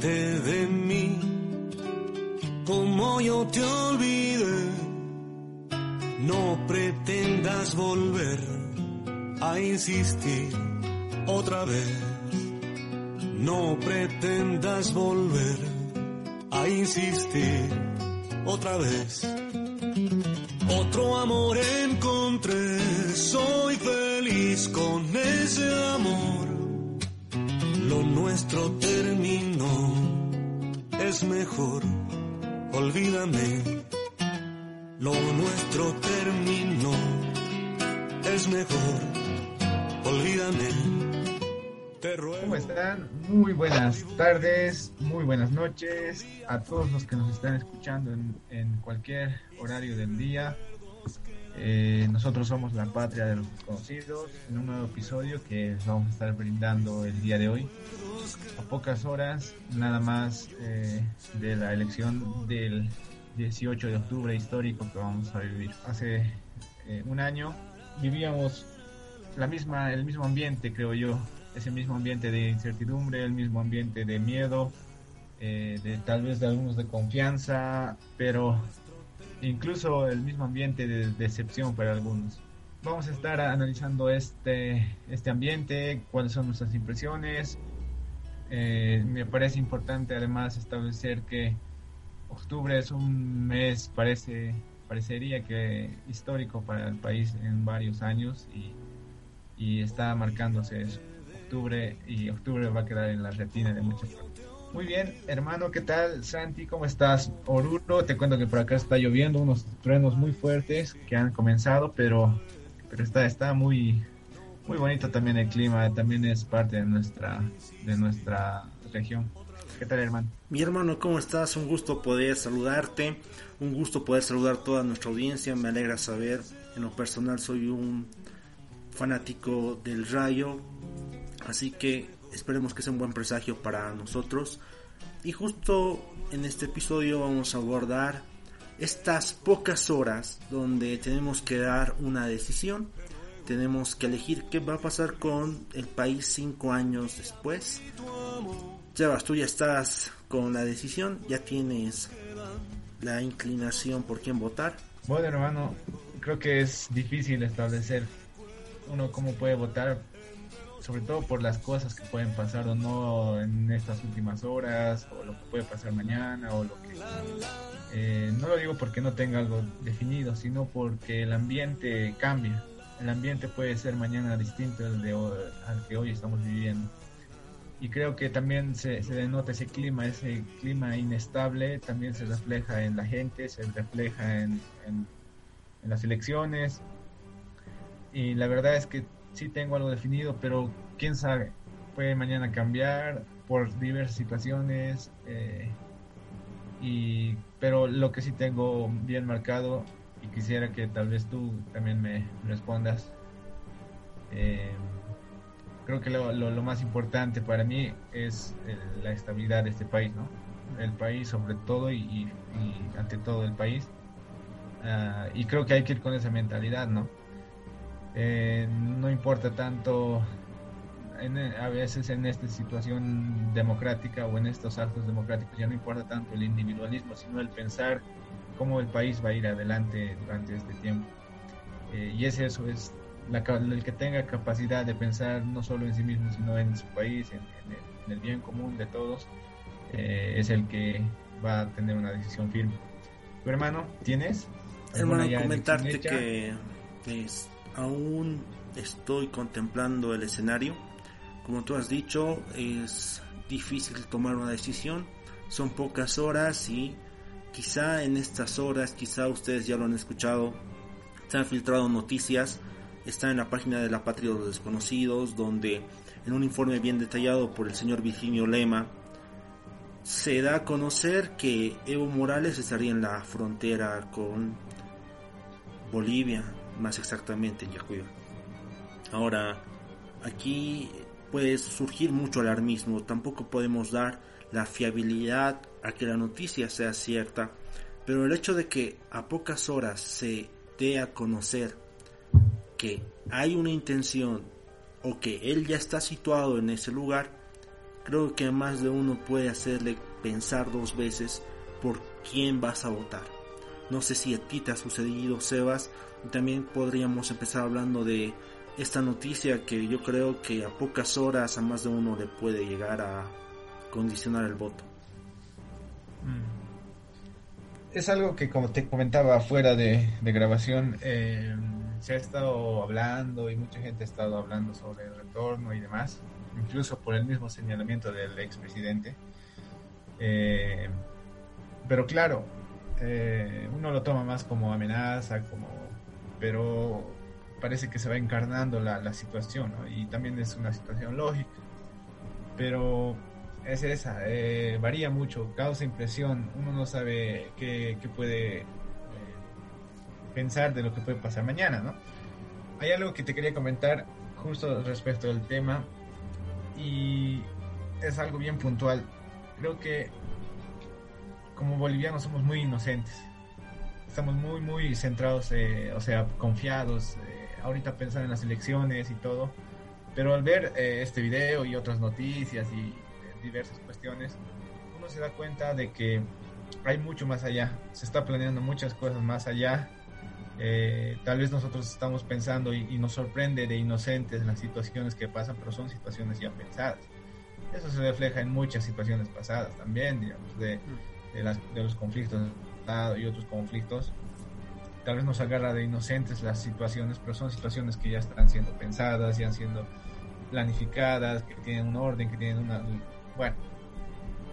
De mí, como yo te olvidé. No pretendas volver a insistir otra vez. No pretendas volver a insistir otra vez. Otro amor encontré, soy feliz con ese amor. Lo nuestro terminó, es mejor, olvídame. Lo nuestro terminó, es mejor, olvídame. ¿Cómo están? Muy buenas tardes, muy buenas noches a todos los que nos están escuchando en cualquier horario del día. Eh, nosotros somos la patria de los desconocidos en un nuevo episodio que vamos a estar brindando el día de hoy. A pocas horas nada más eh, de la elección del 18 de octubre histórico que vamos a vivir. Hace eh, un año vivíamos la misma, el mismo ambiente, creo yo, ese mismo ambiente de incertidumbre, el mismo ambiente de miedo, eh, de tal vez de algunos de confianza, pero incluso el mismo ambiente de decepción para algunos. Vamos a estar analizando este, este ambiente, cuáles son nuestras impresiones. Eh, me parece importante además establecer que octubre es un mes, parece, parecería que histórico para el país en varios años y, y está marcándose eso. Octubre y octubre va a quedar en la retina de muchas personas. Muy bien, hermano, ¿qué tal? Santi, ¿cómo estás? Oruro, te cuento que por acá está lloviendo, unos truenos muy fuertes que han comenzado, pero, pero está, está muy, muy bonito también el clima, también es parte de nuestra, de nuestra región. ¿Qué tal, hermano? Mi hermano, ¿cómo estás? Un gusto poder saludarte, un gusto poder saludar toda nuestra audiencia, me alegra saber, en lo personal soy un fanático del Rayo, así que esperemos que sea un buen presagio para nosotros. Y justo en este episodio vamos a abordar estas pocas horas donde tenemos que dar una decisión. Tenemos que elegir qué va a pasar con el país cinco años después. Sebas, tú ya estás con la decisión, ya tienes la inclinación por quién votar. Bueno, hermano, creo que es difícil establecer uno cómo puede votar sobre todo por las cosas que pueden pasar o no en estas últimas horas, o lo que puede pasar mañana, o lo que... Eh, no lo digo porque no tenga algo definido, sino porque el ambiente cambia. El ambiente puede ser mañana distinto al, de hoy, al que hoy estamos viviendo. Y creo que también se, se denota ese clima, ese clima inestable, también se refleja en la gente, se refleja en, en, en las elecciones. Y la verdad es que sí tengo algo definido, pero quién sabe, puede mañana cambiar por diversas situaciones. Eh, y, pero lo que sí tengo bien marcado y quisiera que tal vez tú también me respondas. Eh, creo que lo, lo, más importante para mí es el, la estabilidad de este país, ¿no? El país sobre todo y, y, y ante todo el país. Uh, y creo que hay que ir con esa mentalidad, ¿no? Eh, no importa tanto en, a veces en esta situación democrática o en estos actos democráticos ya no importa tanto el individualismo sino el pensar cómo el país va a ir adelante durante este tiempo. Eh, y es eso es la, el que tenga capacidad de pensar no solo en sí mismo sino en su país en, en, el, en el, bien común de todos eh, es el que va a tener una decisión firme. Tu hermano tienes hermano comentarte que es aún estoy contemplando el escenario. Como tú has dicho, es difícil tomar una decisión. Son pocas horas y quizá en estas horas, quizá ustedes ya lo han escuchado, se han filtrado noticias. Está en la página de la Patria de los Desconocidos, donde en un informe bien detallado por el señor Virginio Lema, se da a conocer que Evo Morales estaría en la frontera con Bolivia, más exactamente en Yacuiba. Ahora, aquí puede surgir mucho alarmismo, tampoco podemos dar la fiabilidad a que la noticia sea cierta, pero el hecho de que a pocas horas se dé a conocer que hay una intención o que él ya está situado en ese lugar, creo que más de uno puede hacerle pensar dos veces por quién vas a votar. No sé si a ti te ha sucedido, Sebas, también podríamos empezar hablando de esta noticia que yo creo que a pocas horas a más de uno le puede llegar a condicionar el voto. Mm. Es algo que como te comentaba fuera de, grabación, eh, se ha estado hablando y mucha gente ha estado hablando sobre el retorno y demás, incluso por el mismo señalamiento del expresidente. Eh, pero claro, eh, uno lo toma más como amenaza, como, pero parece que se va encarnando la, la situación, ¿no? y también es una situación lógica. Pero es esa, eh, varía mucho, causa impresión, uno no sabe qué, qué puede eh, pensar de lo que puede pasar mañana, ¿no? Hay algo que te quería comentar justo respecto del tema y es algo bien puntual. Creo que como bolivianos somos muy inocentes, estamos muy, muy centrados, eh, o sea, confiados, eh, ahorita pensar en las elecciones y todo, pero al ver eh, este video y otras noticias y diversas cuestiones, uno se da cuenta de que hay mucho más allá, se está planeando muchas cosas más allá. Eh, tal vez nosotros estamos pensando y, y, nos sorprende de inocentes las situaciones que pasan, pero son situaciones ya pensadas. Eso se refleja en muchas situaciones pasadas también, digamos, de, de, las, de los conflictos y otros conflictos. Tal vez nos agarra de inocentes las situaciones, pero son situaciones que ya están siendo pensadas, ya han siendo planificadas, que tienen un orden, que tienen una, bueno,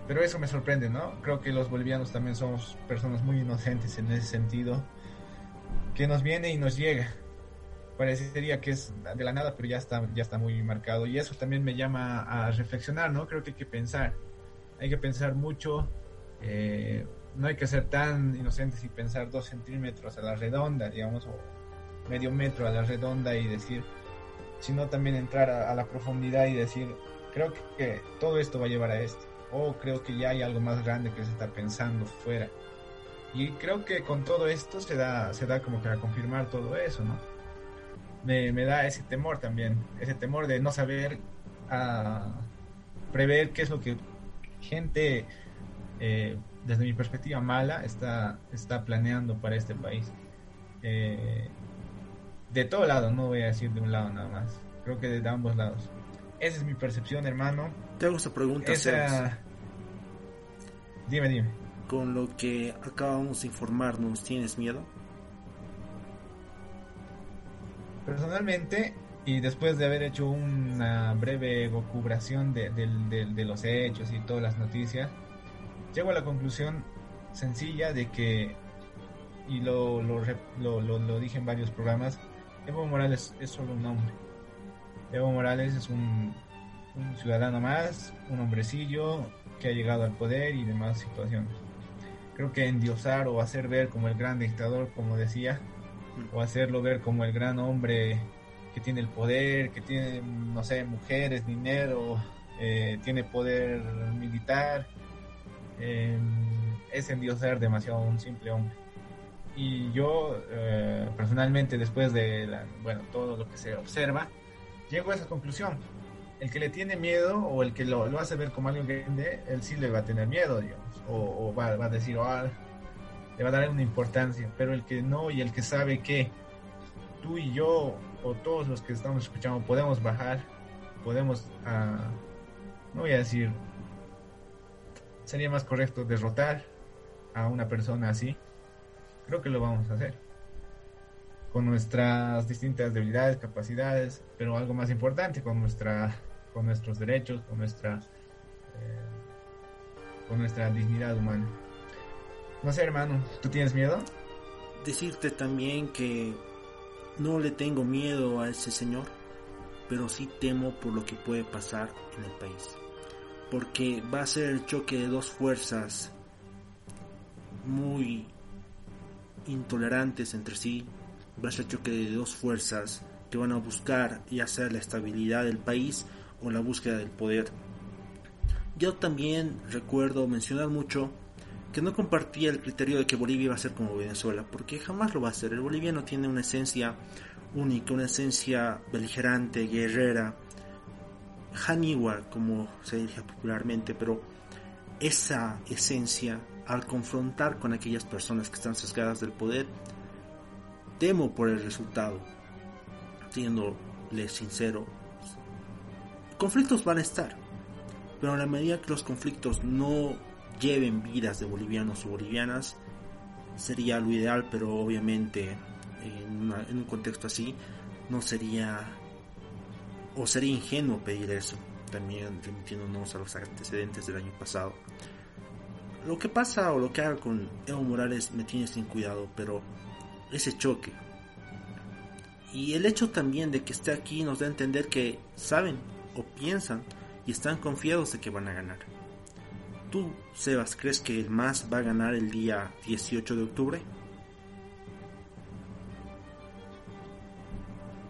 pero eso me sorprende, ¿no? Creo que los bolivianos también somos personas muy inocentes en ese sentido, que nos viene y nos llega. Parecería que es de la nada, pero ya está, ya está muy marcado. Y eso también me llama a reflexionar, ¿no? Creo que hay que pensar. Hay que pensar mucho. Eh, no hay que ser tan inocentes y pensar dos centímetros a la redonda, digamos, o medio metro a la redonda y decir, sino también entrar a, la profundidad y decir, creo que, todo esto va a llevar a esto. O creo que ya hay algo más grande que se está pensando fuera. Y creo que con todo esto se da, se da como que a confirmar todo eso, ¿no? Me, da ese temor también, ese temor de no saber a prever qué es lo que gente, eh, desde mi perspectiva mala, está, está planeando para este país. Eh, de todo lado, no voy a decir de un lado nada más, creo que de ambos lados. Esa es mi percepción, hermano. Te hago esta pregunta. Esa... Dime, dime. Con lo que acabamos de informarnos, ¿tienes miedo? Personalmente, y después de haber hecho una breve cubración de, de, de, de, los hechos y todas las noticias, llego a la conclusión sencilla de que, y lo, lo, lo, lo dije en varios programas, Evo Morales es solo un hombre Evo Morales es un, un, ciudadano más, un hombrecillo que ha llegado al poder y demás situaciones. Creo que endiosar o hacer ver como el gran dictador, como decía, o hacerlo ver como el gran hombre que tiene el poder, que tiene, no sé, mujeres, dinero, eh, tiene poder militar, eh, es endiosar demasiado un simple hombre. Y yo, eh, personalmente, después de bueno, todo lo que se observa, llego a esa conclusión. El que le tiene miedo o el que lo, lo hace ver como alguien grande, él sí le va a tener miedo, digamos, o, o va, va, a decir, oh, le va a dar una importancia, pero el que no y el que sabe que tú y yo o todos los que estamos escuchando podemos bajar, podemos, uh, no voy a decir, sería más correcto derrotar a una persona así, creo que lo vamos a hacer con nuestras distintas debilidades, capacidades, pero algo más importante, con, nuestra, con nuestros derechos, con nuestra, eh, con nuestra dignidad humana. No sé, hermano, ¿tú tienes miedo? Decirte también que no le tengo miedo a ese señor. pero sí temo por lo que puede pasar en el país. Porque va a ser el choque de dos fuerzas muy intolerantes entre sí, va a ser el choque de dos fuerzas que van a buscar ya sea la estabilidad del país o la búsqueda del poder. Yo también recuerdo mencionar mucho que no compartía el criterio de que Bolivia iba a ser como Venezuela, porque jamás lo va a ser. El boliviano tiene una esencia única, una esencia beligerante, guerrera, Haniwa, como se dice popularmente, pero esa esencia, al confrontar con aquellas personas que están sesgadas del poder, temo por el resultado, siéndole sincero. Conflictos van a estar, pero a la medida que los conflictos no lleven vidas de bolivianos o bolivianas, sería lo ideal, pero obviamente en, un contexto así no sería o sería ingenuo pedir eso, también remitiéndonos a los antecedentes del año pasado. Lo que pasa o lo que haga con Evo Morales me tiene sin cuidado, pero ese choque y el hecho también de que esté aquí nos da a entender que saben o piensan y están confiados de que van a ganar. ¿Tú, Sebas, crees que el MAS va a ganar el día 18 de octubre?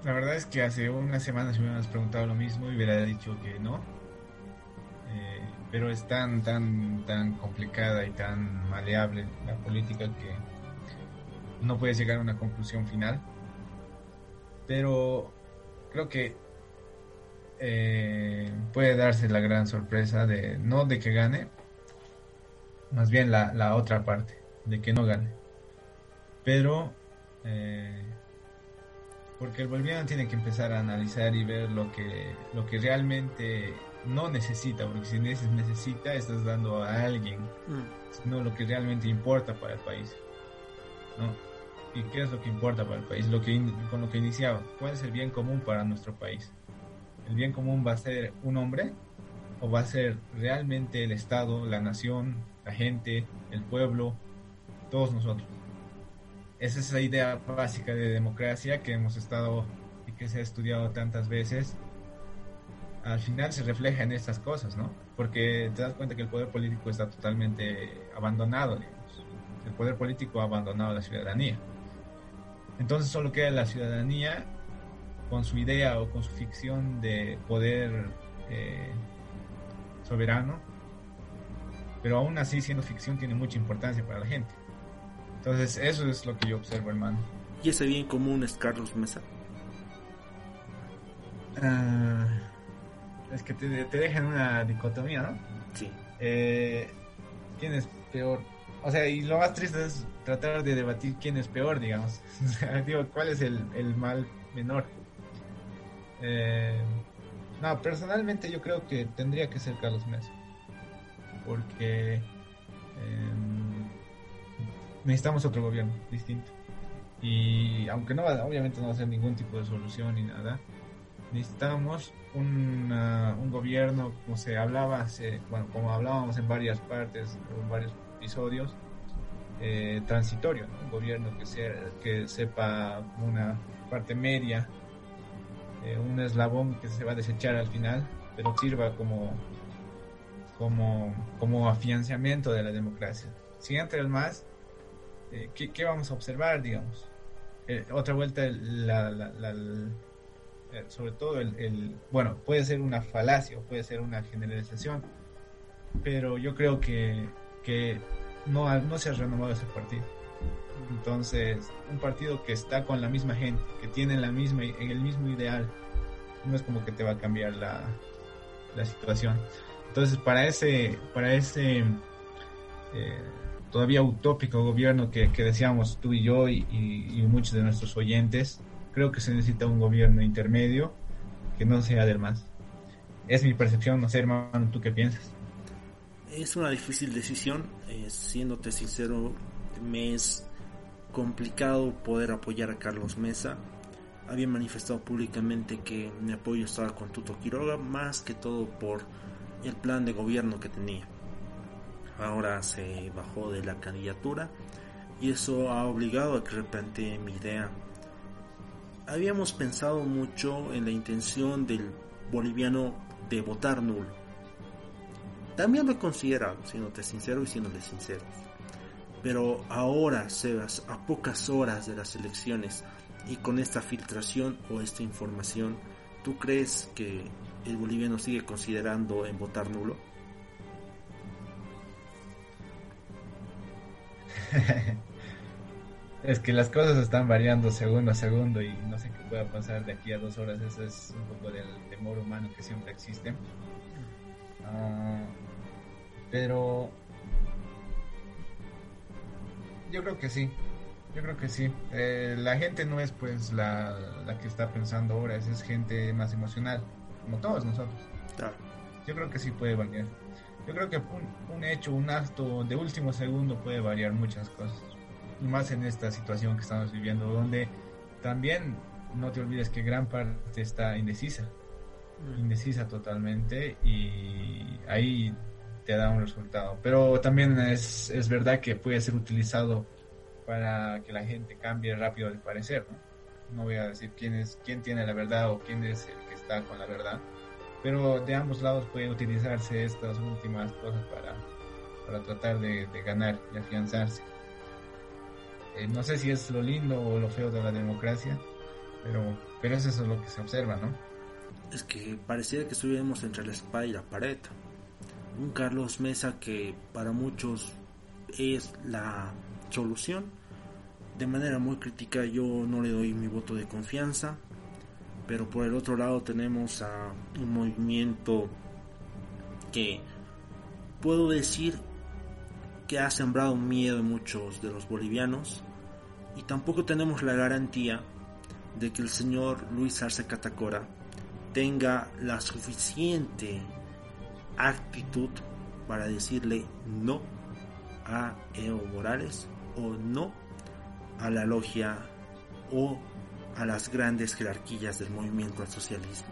La verdad es que hace unas semanas me hubieras preguntado lo mismo y hubiera dicho que no. Eh, pero es tan, tan, tan complicada y tan maleable la política que no puedes llegar a una conclusión final. Pero creo que eh, puede darse la gran sorpresa de no de que gane, más bien la, la otra parte, de que no gane. Pero, eh, porque el boliviano tiene que empezar a analizar y ver lo que, lo que realmente no necesita, porque si necesita estás dando a alguien, mm. no lo que realmente importa para el país. ¿no? ¿Y qué es lo que importa para el país? Lo que, con lo que iniciaba, ¿cuál es el bien común para nuestro país? ¿El bien común va a ser un hombre o va a ser realmente el Estado, la nación, la gente, el pueblo, todos nosotros? Esa es la idea básica de democracia que hemos estado y que se ha estudiado tantas veces. Al final se refleja en estas cosas, ¿no? Porque te das cuenta que el poder político está totalmente abandonado, digamos. El poder político ha abandonado a la ciudadanía. Entonces solo queda la ciudadanía con su idea o con su ficción de poder eh, soberano, pero aún así siendo ficción tiene mucha importancia para la gente. Entonces eso es lo que yo observo, hermano. ¿Y ese bien común es Carlos Mesa? Ah, es que te, te dejan una dicotomía, ¿no? Sí. Eh, ¿Quién es peor? O sea, y lo más triste es tratar de debatir quién es peor, digamos. digo, ¿cuál es el, el mal menor? Eh, no, personalmente yo creo que tendría que ser Carlos Mesa. Porque em, necesitamos otro gobierno distinto. Y aunque no va, obviamente no va a ser ningún tipo de solución ni nada, necesitamos un, un gobierno, como se hablaba, bueno, como hablábamos en varias partes, en varios episodios, eh, transitorio, un gobierno que, sea, que sepa una parte media eh, un eslabón que se va a desechar al final, pero sirva como, como, como afianzamiento de la democracia. Si entra el MAS, eh, ¿qué, vamos a observar, digamos? Eh, otra vuelta, sobre todo el, bueno, puede ser una falacia puede ser una generalización, pero yo creo que, que no, no se ha renovado ese partido. Entonces, un partido que está con la misma gente, que tiene la misma, el mismo ideal, no es como que te va a cambiar la, la situación. Entonces, para ese, para ese eh, todavía utópico gobierno que, que decíamos tú y yo y, muchos de nuestros oyentes, creo que se necesita un gobierno intermedio que no sea del más. Es mi percepción, no sé, hermano, ¿tú qué piensas? Es una difícil decisión, eh, siéndote sincero, me es complicado poder apoyar a Carlos Mesa. Había manifestado públicamente que mi apoyo estaba con Tuto Quiroga, más que todo por el plan de gobierno que tenía. Ahora se bajó de la candidatura y eso ha obligado a que replantee mi idea. habíamos pensado mucho en la intención del boliviano de votar nulo. También lo he considerado, siéndote sincero y siéndole sinceros. Pero ahora, Sebas, a pocas horas de las elecciones y con esta filtración o esta información, ¿tú crees que el boliviano sigue considerando en votar nulo? es que las cosas están variando segundo a segundo y no sé qué pueda pasar de aquí a dos horas. Eso es un poco del temor humano que siempre existe. Ah, pero yo creo que sí. Yo creo que sí. Eh, la gente no es pues la, la, que está pensando ahora, es, gente más emocional, como todos nosotros. Yo creo que sí puede variar. Yo creo que un, un hecho, un acto de último segundo puede variar muchas cosas más en esta situación que estamos viviendo, donde también no te olvides que gran parte está indecisa, mm. indecisa totalmente y ahí te da un resultado. Pero también es, es verdad que puede ser utilizado para que la gente cambie rápido de parecer, ¿no? No voy a decir quién es quién tiene la verdad o quién es el que está con la verdad, pero de ambos lados puede utilizarse estas últimas cosas para, para tratar de, ganar y afianzarse. Eh, no sé si es lo lindo o lo feo de la democracia, pero, pero es eso lo que se observa, ¿no? Es que parecía que estuviéramos entre la espada y la pared. Un Carlos Mesa que para muchos es la solución. De manera muy crítica yo no le doy mi voto de confianza, pero por el otro lado tenemos a un movimiento que puedo decir que ha sembrado miedo en muchos de los bolivianos y tampoco tenemos la garantía de que el señor Luis Arce Catacora tenga la suficiente actitud para decirle no a Evo Morales o no a la logia o a las grandes jerarquías del movimiento al socialismo.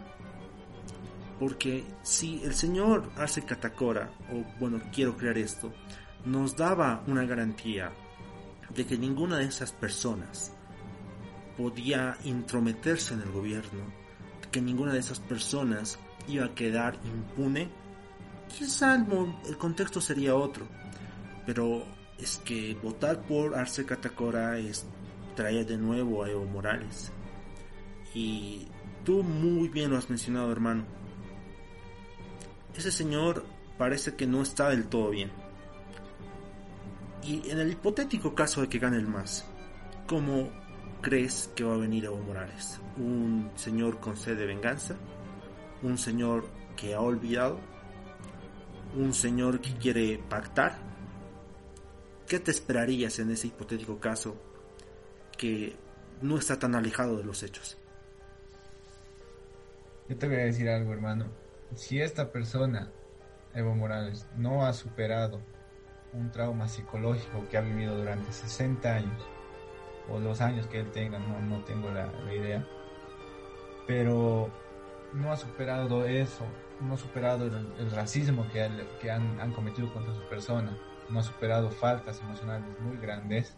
Porque si el señor Arce Catacora, o bueno, quiero crear esto, nos daba una garantía de que ninguna de esas personas podía intrometerse en el gobierno, que ninguna de esas personas iba a quedar impune, quizá el, contexto sería otro. Pero es que votar por Arce Catacora es traer de nuevo a Evo Morales. Y tú muy bien lo has mencionado, hermano. Ese señor parece que no está del todo bien y en el hipotético caso de que gane el MAS, ¿cómo crees que va a venir Evo Morales? ¿Un señor con sed de venganza? ¿Un señor que ha olvidado? ¿Un señor que quiere pactar? ¿Qué te esperarías en ese hipotético caso que no está tan alejado de los hechos? Yo te voy a decir algo, hermano. Si esta persona, Evo Morales, no ha superado un trauma psicológico que ha vivido durante 60 años, o los años que él tenga, no, no tengo la, idea, pero no ha superado eso, no ha superado el, racismo que, han, cometido contra su persona, no ha superado faltas emocionales muy grandes.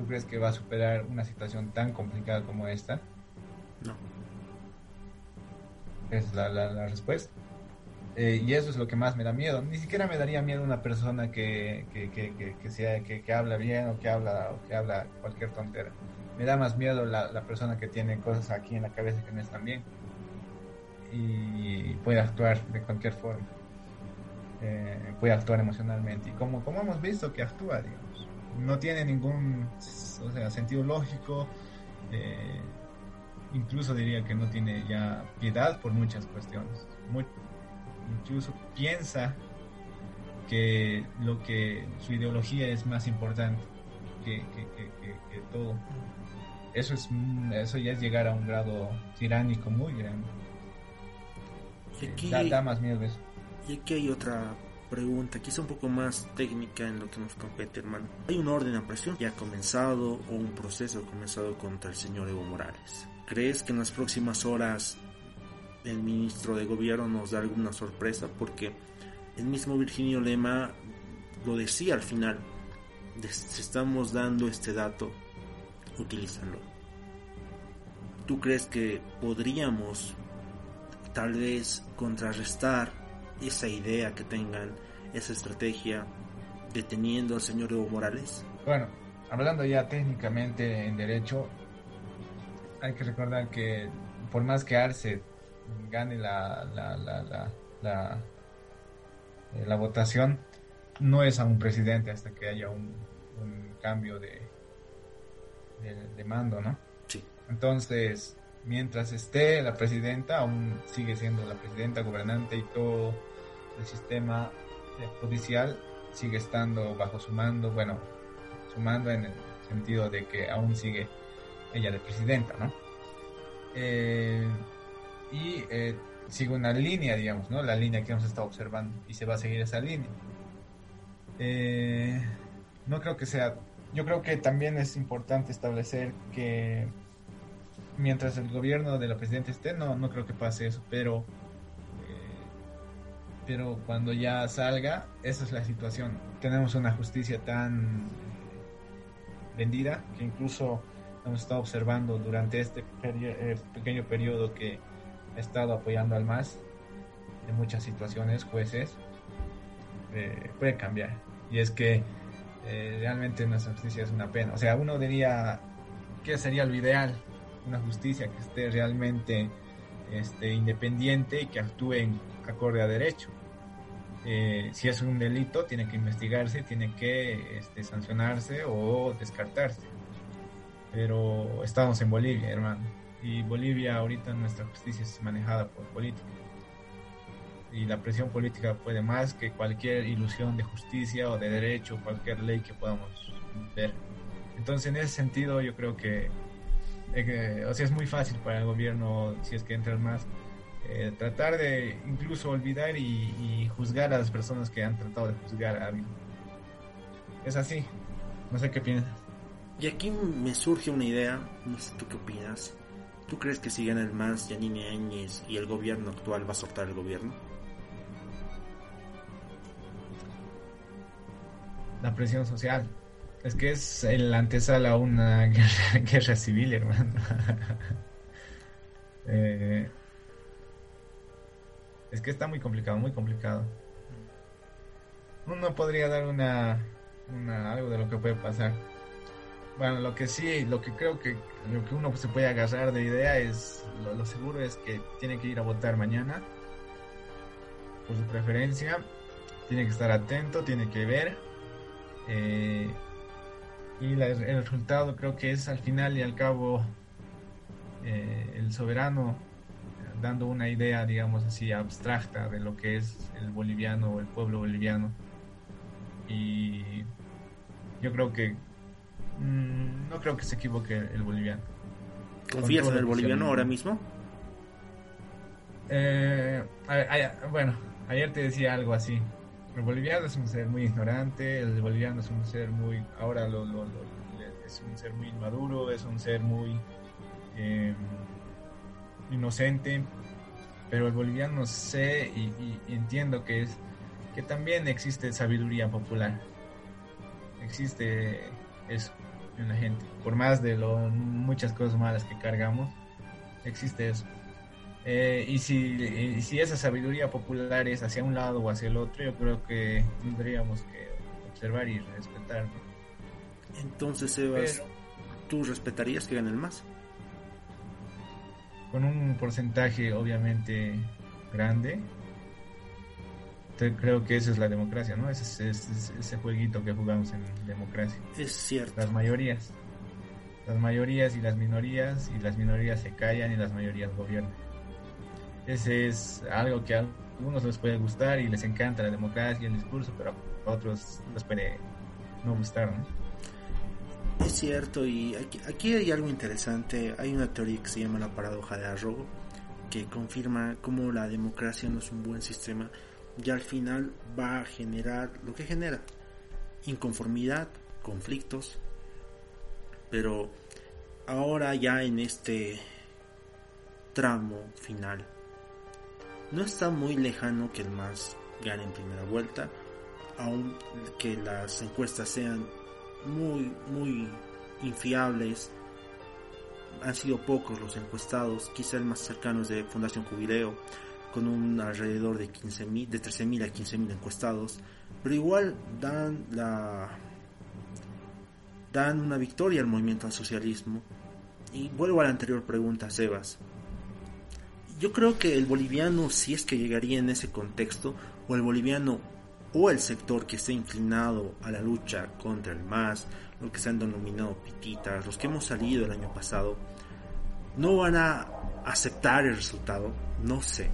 ¿Tú crees que va a superar una situación tan complicada como esta? No. Es la, la, la respuesta. Eh, y eso es lo que más me da miedo. Ni siquiera me daría miedo una persona que, que, que, que, sea, que, habla bien o que habla, o que habla cualquier tontera. Me da más miedo la, la, persona que tiene cosas aquí en la cabeza que no están bien. Y puede actuar de cualquier forma. Eh, puede actuar emocionalmente. Y como, como hemos visto que actúa, digamos. No tiene ningún o sea, sentido lógico. Eh, incluso diría que no tiene ya piedad por muchas cuestiones. Muy, incluso piensa que lo que su ideología es más importante que, todo. Eso es eso ya es llegar a un grado tiránico muy grande. Y aquí, da, más miedo eso. Y aquí hay otra pregunta, quizá un poco más técnica en lo que nos compete, hermano. ¿Hay un orden a presión que ha comenzado o un proceso comenzado contra el señor Evo Morales? ¿Crees que en las próximas horas el ministro de gobierno nos da alguna sorpresa porque el mismo Virginio Lema lo decía al final, estamos dando este dato, utilízalo. ¿tú crees que podríamos tal vez contrarrestar esa idea que tengan, esa estrategia, deteniendo al señor Evo Morales? Bueno, hablando ya técnicamente en derecho, hay que recordar que por más que Arce gane la, la, la, la, la, eh, la votación, no es a un presidente hasta que haya un, un cambio de, de, de mando, ¿no? Sí. Entonces, mientras esté la presidenta, aún sigue siendo la presidenta gobernante y todo el sistema judicial sigue estando bajo su mando, bueno, su mando en el sentido de que aún sigue ella de presidenta, ¿no? Eh, y eh, sigue una línea, digamos, ¿no? La línea que hemos estado observando y se va a seguir esa línea. Eh, no creo que sea, yo creo que también es importante establecer que mientras el gobierno de la presidenta esté, no, no creo que pase eso, pero pero cuando ya salga, esa es la situación. Tenemos una justicia tan vendida que incluso hemos estado observando durante este eh, pequeño periodo que ha estado apoyando al MAS en muchas situaciones, jueces, eh, puede cambiar. Y es que eh, realmente nuestra justicia es una pena. O sea, uno diría que sería lo ideal, una justicia que esté realmente este, independiente y que actúe en acorde a derecho. Eh, si es un delito, tiene que investigarse, tiene que este, sancionarse o descartarse. Pero estamos en Bolivia, hermano. Y Bolivia ahorita nuestra justicia es manejada por política. Y la presión política puede más que cualquier ilusión de justicia o de derecho, cualquier ley que podamos ver. Entonces, en ese sentido, yo creo que, eh, o sea, es muy fácil para el gobierno, si es que entran más, eh, tratar de incluso olvidar y, y juzgar a las personas que han tratado de juzgar a alguien. Es así. No sé qué piensas. Y aquí me surge una idea, no sé tú qué opinas. ¿Tú crees que si gana el MAS, Yanine Áñez y el gobierno actual va a soltar el gobierno? La presión social. Es que es el antesala a una guerra, guerra civil, hermano. Eh, es que está muy complicado, muy complicado. Uno podría dar una, una algo de lo que puede pasar. Bueno, lo que sí, lo que creo que lo que uno se puede agarrar de idea es lo, seguro es que tiene que ir a votar mañana por su preferencia, tiene que estar atento, tiene que ver eh, y la- el resultado creo que es al final y al cabo eh, el soberano dando una idea, digamos así, abstracta de lo que es el boliviano o el pueblo boliviano. Y yo creo que mm, no creo que se equivoque el boliviano. ¿Confías en el boliviano ahora mismo? Eh, a- a- bueno, ayer te decía algo así. El boliviano es un ser muy ignorante, el boliviano es un ser muy, ahora lo, lo- lo- es un ser muy inmaduro, es un ser muy eh, inocente, pero el boliviano sé y, y- y entiendo que es que también existe sabiduría popular, existe eso en la gente, por más de lo, muchas cosas malas que cargamos, existe eso. Eh, y, si, y si esa sabiduría popular es hacia un lado o hacia el otro, yo creo que tendríamos que observar y respetar. Entonces, Sebas, Pero ¿tú respetarías que gane el MAS? Con un porcentaje obviamente grande, creo que esa es la democracia, ¿no? Ese, es- ese, ese jueguito que jugamos en democracia. Es cierto. Las mayorías. Las mayorías y las minorías, y las minorías se callan y las mayorías gobiernan. Ese es algo que a algunos les puede gustar y les encanta la democracia y el discurso, pero a otros les puede no gustar, ¿no? Es cierto, y aquí, hay algo interesante. Hay una teoría que se llama la paradoja de Arrow, que confirma cómo la democracia no es un buen sistema y al final va a generar lo que genera: inconformidad, conflictos. Pero ahora, ya en este tramo final, no está muy lejano que el MAS gane en primera vuelta, aun que las encuestas sean muy, muy infiables. han sido pocos los encuestados, quizá el más cercano es de Fundación Jubileo, con un alrededor de 15.000, de 13.000 a 15.000 encuestados, pero igual dan la dan una victoria al movimiento al socialismo. Y vuelvo a la anterior pregunta, Sebas. Yo creo que el boliviano, si es que llegaría en ese contexto, o el boliviano o el sector que esté inclinado a la lucha contra el MAS, lo que se han denominado pititas, los que hemos salido el año pasado, no van a aceptar el resultado, no sé.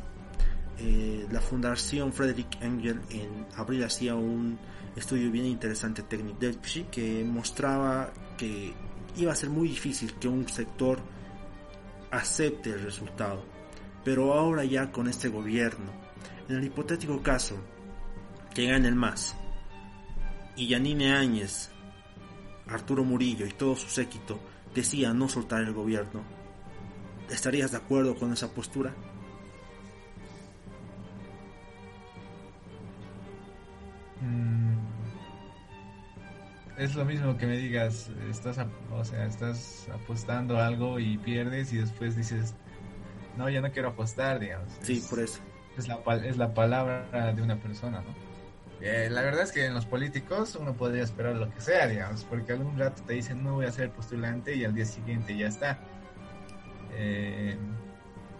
Eh, la Fundación Frederick Engel en abril hacía un estudio bien interesante técnico que mostraba que iba a ser muy difícil que un sector acepte el resultado. Pero ahora ya con este gobierno, en el hipotético caso que gane el MAS y Yanine Áñez, Arturo Murillo y todo su séquito decían no soltar el gobierno, ¿estarías de acuerdo con esa postura? Mm, es lo mismo que me digas, estás, o sea, estás apostando algo y pierdes y después dices, no, ya no quiero apostar, digamos. Sí, por eso. Es la, es la palabra de una persona, ¿no? Eh, la verdad es que en los políticos uno podría esperar lo que sea, digamos, porque algún rato te dicen no voy a ser postulante y al día siguiente ya está. Eh,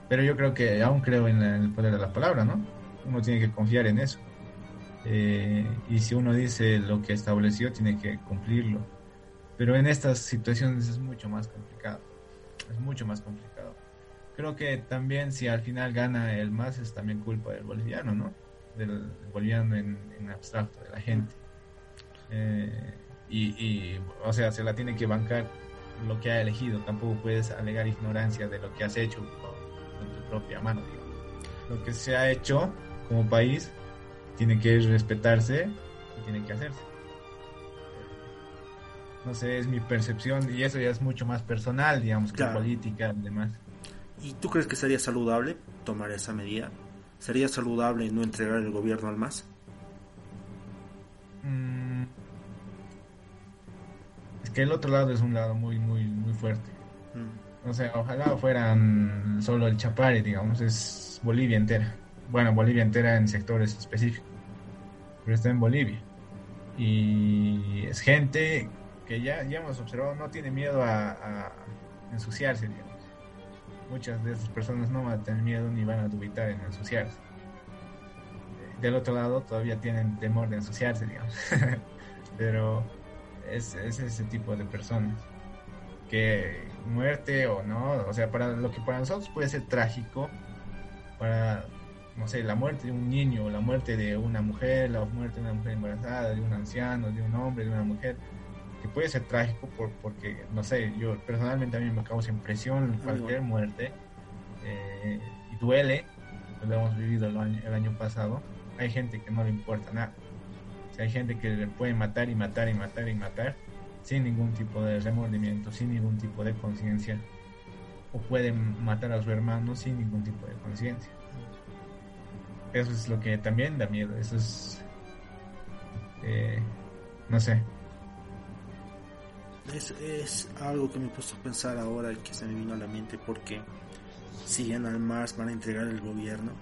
pero yo creo que aún creo en, el poder de la palabra, ¿no? Uno tiene que confiar en eso. Eh, y si uno dice lo que estableció, tiene que cumplirlo. Pero en estas situaciones es mucho más complicado. Es mucho más complicado. Creo que también si al final gana el más es también culpa del boliviano, ¿no? Del boliviano en, abstracto, de la gente. Eh, y, y, o sea, se la tiene que bancar lo que ha elegido. Tampoco puedes alegar ignorancia de lo que has hecho con, tu propia mano. Lo que se ha hecho como país tiene que respetarse y tiene que hacerse. No sé, es mi percepción y eso ya es mucho más personal, digamos, que política y demás. ¿Y tú crees que sería saludable tomar esa medida? ¿Sería saludable no entregar el gobierno al MAS? Mm. Es que el otro lado es un lado muy, muy, muy fuerte. Mm. O sea, ojalá fueran solo el Chapare, digamos, es Bolivia entera bueno, Bolivia entera en sectores específicos, pero está en Bolivia. Y es gente que ya, ya hemos observado, no tiene miedo a, ensuciarse, digamos. Muchas de esas personas no van a tener miedo ni van a dubitar en ensuciarse. Del otro lado todavía tienen temor de ensuciarse, digamos. pero es, es ese tipo de personas que muerte o no, o sea, para lo que para nosotros puede ser trágico, para no sé, la muerte de un niño, la muerte de una mujer, la muerte de una mujer embarazada, de un anciano, de un hombre, de una mujer, que puede ser trágico por, porque, no sé, yo personalmente a mí me causa impresión cualquier muerte eh, y duele, lo hemos vivido el año, el año pasado, hay gente que no le importa nada. hay gente que le puede matar y matar y matar y matar sin ningún tipo de remordimiento, sin ningún tipo de conciencia. O puede matar a su hermano sin ningún tipo de conciencia eso es lo que también da miedo. Eso es. Eh, no sé. Es, algo que me he puesto a pensar ahora y que se me vino a la mente porque si al Mars van a entregar el gobierno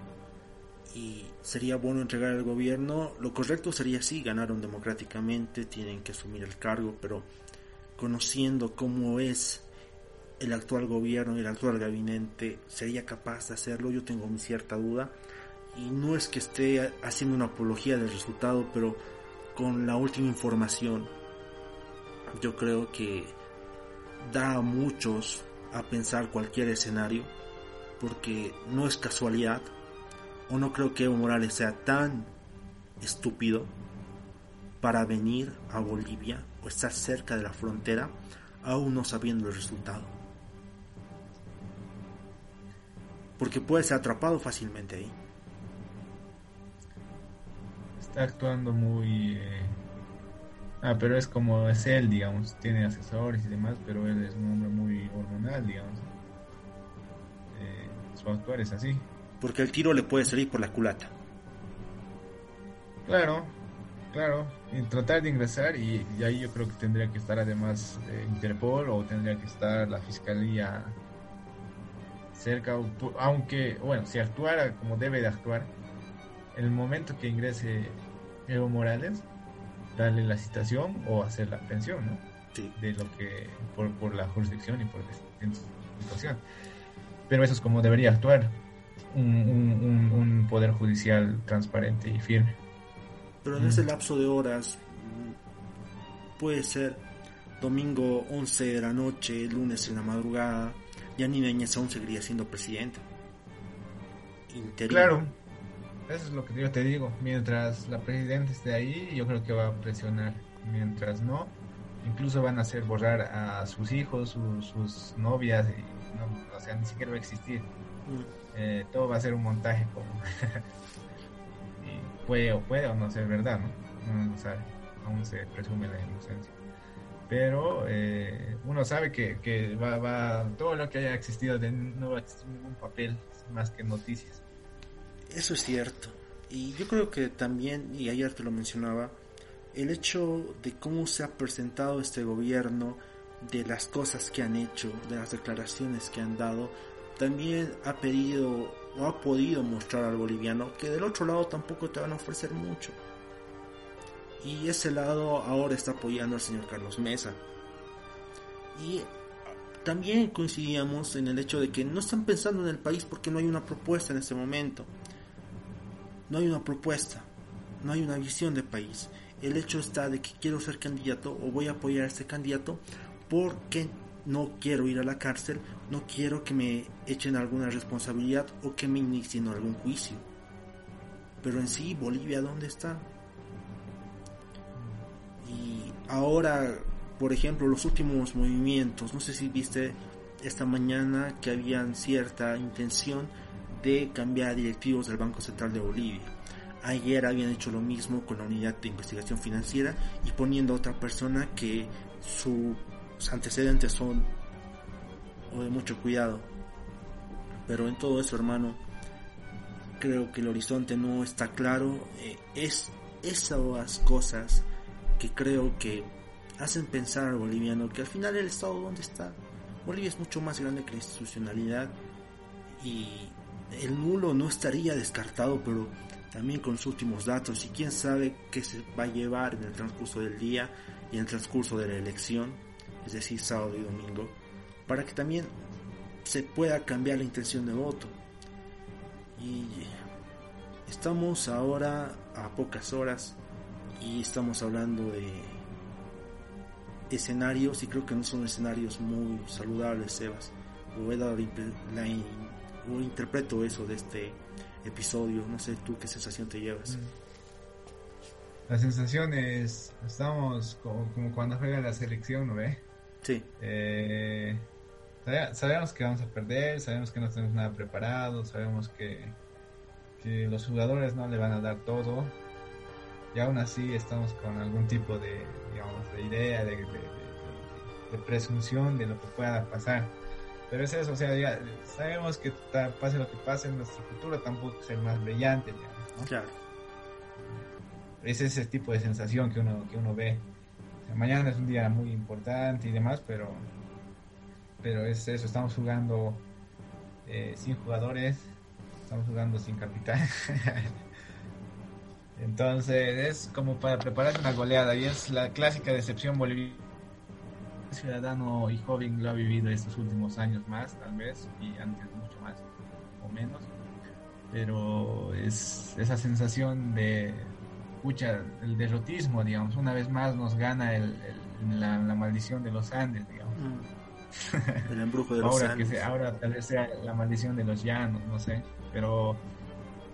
y sería bueno entregar el gobierno. Lo correcto sería sí, ganaron democráticamente, tienen que asumir el cargo, pero conociendo cómo es el actual gobierno y el actual gabinete, ¿sería capaz de hacerlo? Yo tengo mi cierta duda y no es que esté haciendo una apología del resultado, pero con la última información yo creo que da a muchos a pensar cualquier escenario, porque no es casualidad, o no creo que Evo Morales sea tan estúpido para venir a Bolivia o estar cerca de la frontera aún no sabiendo el resultado. Porque puede ser atrapado fácilmente ahí está actuando muy... Eh, ah, pero es como es él, digamos, tiene asesores y demás, pero él es un hombre muy hormonal, digamos. Eh, su actuar es así. Porque el tiro le puede salir por la culata. Claro, Claro, y tratar de ingresar y, y ahí yo creo que tendría que estar además eh, Interpol o tendría que estar la fiscalía cerca, aunque, bueno, si actuara como debe de actuar, el momento que ingrese Evo Morales, darle la citación o hacer la pensión, ¿no? Sí. De lo que, por, por la jurisdicción y por la situación. Pero eso es como debería actuar un, un- un- un poder judicial transparente y firme. Pero en ese lapso de horas mm, puede ser domingo 11 de la noche, lunes en la madrugada, Yanine Áñez aún seguiría siendo presidente. Interino. Claro, eso es lo que yo te digo. Mientras la presidenta esté ahí, yo creo que va a presionar. Mientras no, incluso van a hacer borrar a sus hijos, sus, sus novias, y no, o sea, ni siquiera va a existir. Mm. Eh, todo va a ser un montaje como... y puede o puede o no ser verdad, ¿no? Uno no sabe, aún se presume la inocencia. Pero eh, uno sabe que, que va, va, todo lo que haya existido de, no va a existir ningún papel más que noticias. Eso es cierto. Y yo creo que también, y ayer te lo mencionaba, el hecho de cómo se ha presentado este gobierno, de las cosas que han hecho, de las declaraciones que han dado, también ha pedido o ha podido mostrar al boliviano que del otro lado tampoco te van a ofrecer mucho. Y ese lado ahora está apoyando al señor Carlos Mesa. Y también coincidíamos en el hecho de que no están pensando en el país porque no hay una propuesta en este momento. No hay una propuesta, no hay una visión de país. El hecho está de que quiero ser candidato o voy a apoyar a este candidato porque no quiero ir a la cárcel, no quiero que me echen alguna responsabilidad o que me inicien algún juicio. Pero en sí, Bolivia, ¿dónde está? Y ahora, por ejemplo, los últimos movimientos, no sé si viste esta mañana que habían cierta intención de cambiar directivos del Banco Central de Bolivia. Ayer habían hecho lo mismo con la unidad de investigación financiera y poniendo a otra persona que sus antecedentes son o de mucho cuidado. Pero en todo eso, hermano, creo que el horizonte no está claro. Eh, es esas cosas que creo que hacen pensar al boliviano que al final el Estado dónde está. Bolivia es mucho más grande que la institucionalidad y el nulo no estaría descartado, pero también con los últimos datos y quién sabe qué se va a llevar en el transcurso del día y en el transcurso de la elección, es decir, sábado y domingo, para que también se pueda cambiar la intención de voto. Y estamos ahora a pocas horas y estamos hablando de escenarios y creo que no son escenarios muy saludables, Sebas. O, he dado la, la o interpreto eso de este episodio. No sé tú qué sensación te llevas. La sensación es, estamos como, como cuando juega la selección, ¿no ve? Sí, Eh, sabe- sabemos que vamos a perder, sabemos que no tenemos nada preparado, sabemos que, que los jugadores no le van a dar todo. Y aún así estamos con algún tipo de, digamos, de idea, de, de- de- de presunción de lo que pueda pasar. Pero es eso, o sea, ya sabemos que pase lo que pase, nuestro futuro tampoco es el más brillante, digamos, ¿no? claro. es ese tipo de sensación que uno, que uno ve. O sea, mañana es un día muy importante y demás, pero, pero es eso, estamos jugando eh, sin jugadores, estamos jugando sin capitán. Entonces es como para preparar una goleada y es la clásica decepción boliviana. Ciudadano y joven lo ha vivido estos últimos años más, tal vez, y antes mucho más o menos. Pero es esa sensación de, pucha, el derrotismo, digamos, una vez más nos gana el, el- la, la maldición de los Andes, digamos. Mm. El embrujo de los Ahora, que Andes. se- ahora tal vez sea la maldición de los llanos, no sé, pero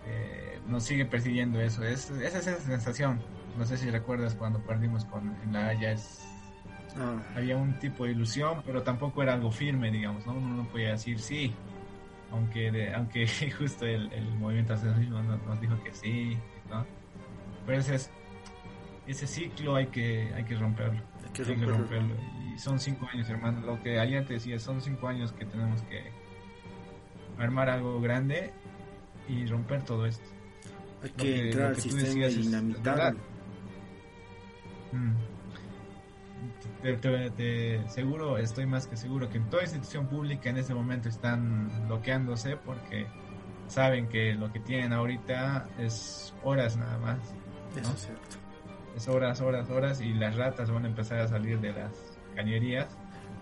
eh, nos sigue persiguiendo eso, es, es esa sensación. No sé si recuerdas cuando perdimos con en la Haya, es- Ah, había un tipo de ilusión, pero tampoco era algo firme, digamos, ¿no? Uno no podía decir sí, aunque de- aunque justo el, el movimiento asociacionismo nos, nos dijo que sí, ¿no? Pero ese, es- ese ciclo hay que, hay que romperlo. hay que Hay que romperlo. Y son cinco años, hermano. Lo que ayer te decía, son cinco años que tenemos que armar algo grande y romper todo esto. Hay que que- entrar al sistema y dinamitarlo. Mm. Te, te- te- seguro, estoy más que seguro que en toda institución pública en este momento están bloqueándose porque saben que lo que tienen ahorita es horas nada más. Eso ¿no? es cierto. Es horas, horas, horas y las ratas van a empezar a salir de las cañerías.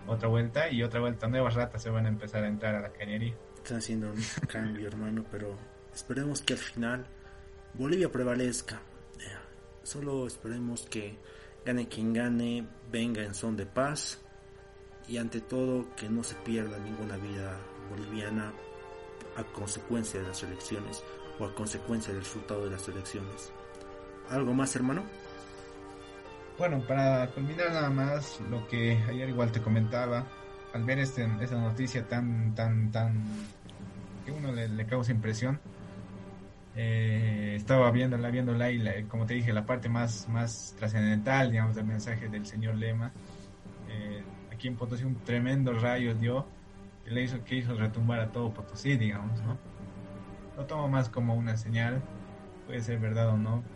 Otra vuelta y otra vuelta, nuevas ratas se van a empezar a entrar a la cañería. Están haciendo un cambio, hermano, pero esperemos que al final Bolivia prevalezca. Eh, Solo esperemos que gane quien gane, venga en son de paz y ante todo que no se pierda ninguna vida boliviana a consecuencia de las elecciones o a consecuencia del resultado de las elecciones. ¿Algo más, hermano? Bueno, para culminar nada más lo que ayer igual te comentaba, al ver este, esta noticia tan, tan, tan, que uno le, le causa impresión, eh, estaba viéndola, viéndola y la- como te dije, la parte más, más trascendental, digamos, del mensaje del señor Lema, eh, aquí en Potosí un tremendo rayo dio, que le hizo, que hizo retumbar a todo Potosí, digamos, ¿no? Lo tomo más como una señal, puede ser verdad o no,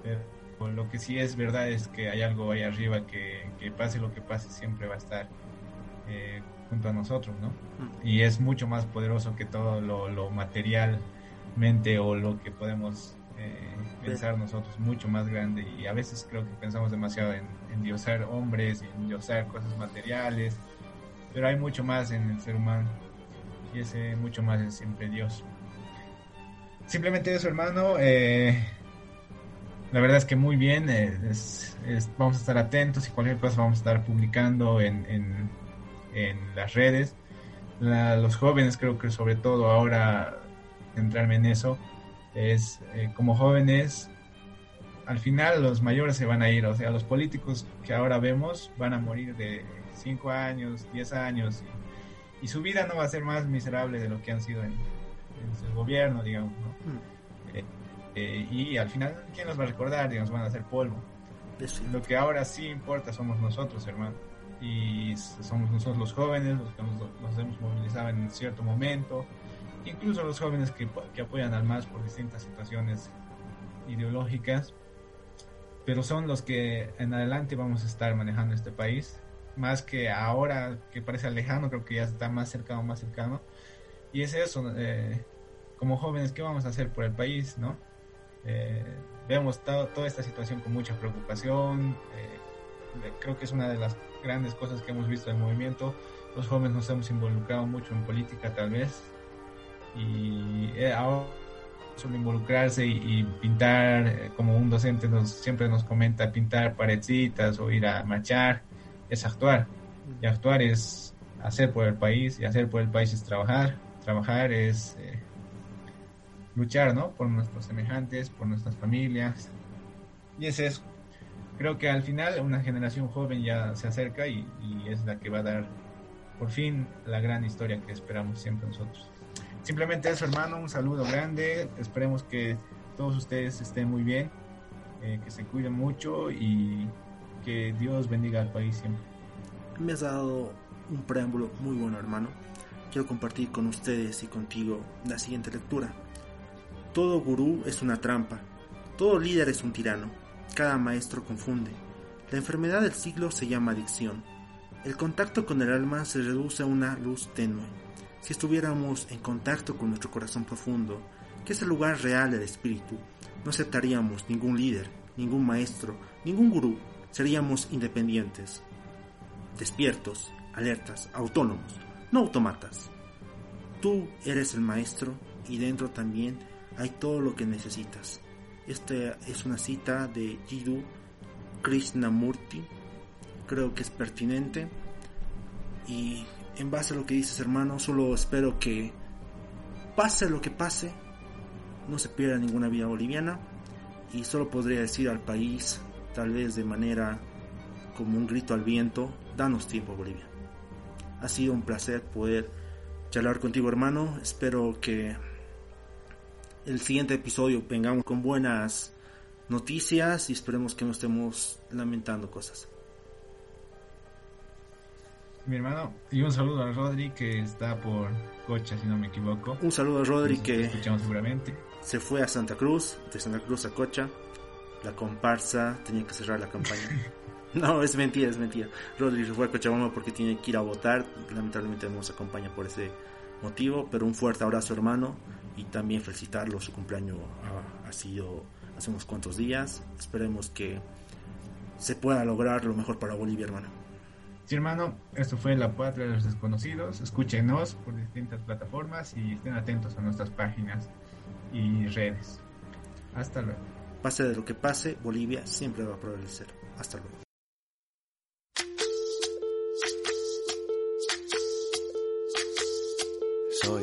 pero lo que sí es verdad es que hay algo ahí arriba que, que pase lo que pase siempre va a estar eh, junto a nosotros, ¿no? Y es mucho más poderoso que todo lo, lo materialmente o lo que podemos eh, pensar nosotros, mucho más grande. Y a veces creo que pensamos demasiado en, en diosar hombres y en diosar cosas materiales, pero hay mucho más en el ser humano y ese mucho más es siempre Dios. Simplemente eso, hermano. eh, la verdad es que muy bien. eh, es- es- vamos a estar atentos y cualquier cosa vamos a estar publicando en, en- en las redes. La- los jóvenes creo que sobre todo ahora centrarme en eso es eh, como jóvenes al final los mayores se van a ir, o sea, los políticos que ahora vemos van a morir de 5 años, 10 años y, y su vida no va a ser más miserable de lo que han sido en, en su gobierno, digamos, ¿no? Eh, eh, y al final, ¿quién los va a recordar? Digamos, van a ser polvo. Sí. Lo que ahora sí importa somos nosotros, hermano. Y somos nosotros los jóvenes, los que nos, nos hemos movilizado en cierto momento. Incluso los jóvenes que, que apoyan al MAS por distintas situaciones ideológicas. Pero son los que en adelante vamos a estar manejando este país. Más que ahora, que parece lejano, creo que ya está más cercano, más cercano. Y es eso, eh, como jóvenes, ¿qué vamos a hacer por el país, no? Eh, vemos to- toda esta situación con mucha preocupación. eh, creo que es una de las grandes cosas que hemos visto del movimiento. Los jóvenes nos hemos involucrado mucho en política, tal vez. Y eh, ahora solo involucrarse y, y pintar, eh, como un docente nos, siempre nos comenta, pintar paredcitas o ir a marchar, es actuar. Y actuar es hacer por el país, y hacer por el país es trabajar. Trabajar es eh, luchar, ¿no? Por nuestros semejantes, por nuestras familias. Y es eso. Creo que al final una generación joven ya se acerca y, y es la que va a dar por fin la gran historia que esperamos siempre nosotros. Simplemente eso, hermano, un saludo grande. Esperemos que todos ustedes estén muy bien, eh, que se cuiden mucho y que Dios bendiga al país siempre. Me has dado un preámbulo muy bueno, hermano. Quiero compartir con ustedes y contigo la siguiente lectura. Todo gurú es una trampa. Todo líder es un tirano. Cada maestro confunde. La enfermedad del siglo se llama adicción. El contacto con el alma se reduce a una luz tenue. Si estuviéramos en contacto con nuestro corazón profundo, que es el lugar real del espíritu, no aceptaríamos ningún líder, ningún maestro, ningún gurú. Seríamos independientes despiertos, alertas, autónomos, no automatas. Tú eres el maestro y dentro también hay todo lo que necesitas. Esta es una cita de Jiddu Krishnamurti. Creo que es pertinente. Y en base a lo que dices, hermano, solo espero que pase lo que pase, no se pierda ninguna vida boliviana. Y solo podría decir al país, tal vez de manera como un grito al viento, danos tiempo Bolivia. Ha sido un placer poder charlar contigo hermano, espero que el siguiente episodio vengamos con buenas noticias y esperemos que no estemos lamentando cosas. Mi hermano, y un saludo a Rodri que está por Cocha, si no me equivoco. Un saludo a Rodri Nos que escuchamos seguramente. se fue a Santa Cruz, de Santa Cruz a Cocha. la comparsa tenía que cerrar la campaña. No, es mentira, es mentira. Rodri fue a Cochabamba porque tiene que ir a votar. Lamentablemente no nos acompaña por ese motivo, pero un fuerte abrazo hermano y también felicitarlo. Su cumpleaños ha, ha sido hace unos cuantos días. Esperemos que se pueda lograr lo mejor para Bolivia, hermano. Sí, hermano, esto fue La Patria de los Desconocidos. Escúchenos por distintas plataformas y estén atentos a nuestras páginas y redes. Hasta luego. Pase de lo que pase, Bolivia siempre va a prevalecer. Hasta luego. Soy,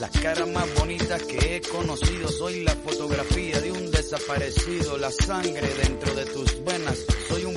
las caras más bonitas que he conocido, soy la fotografía de un desaparecido, la sangre dentro de tus venas, soy un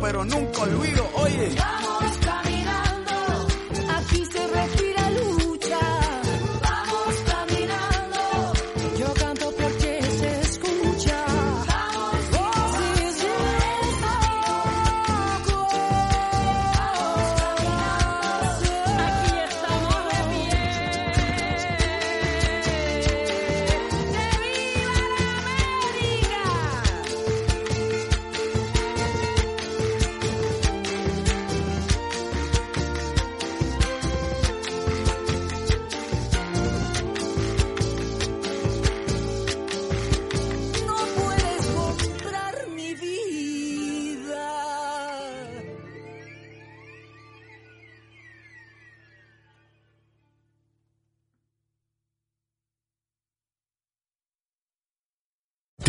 pero nunca olvido. Oye.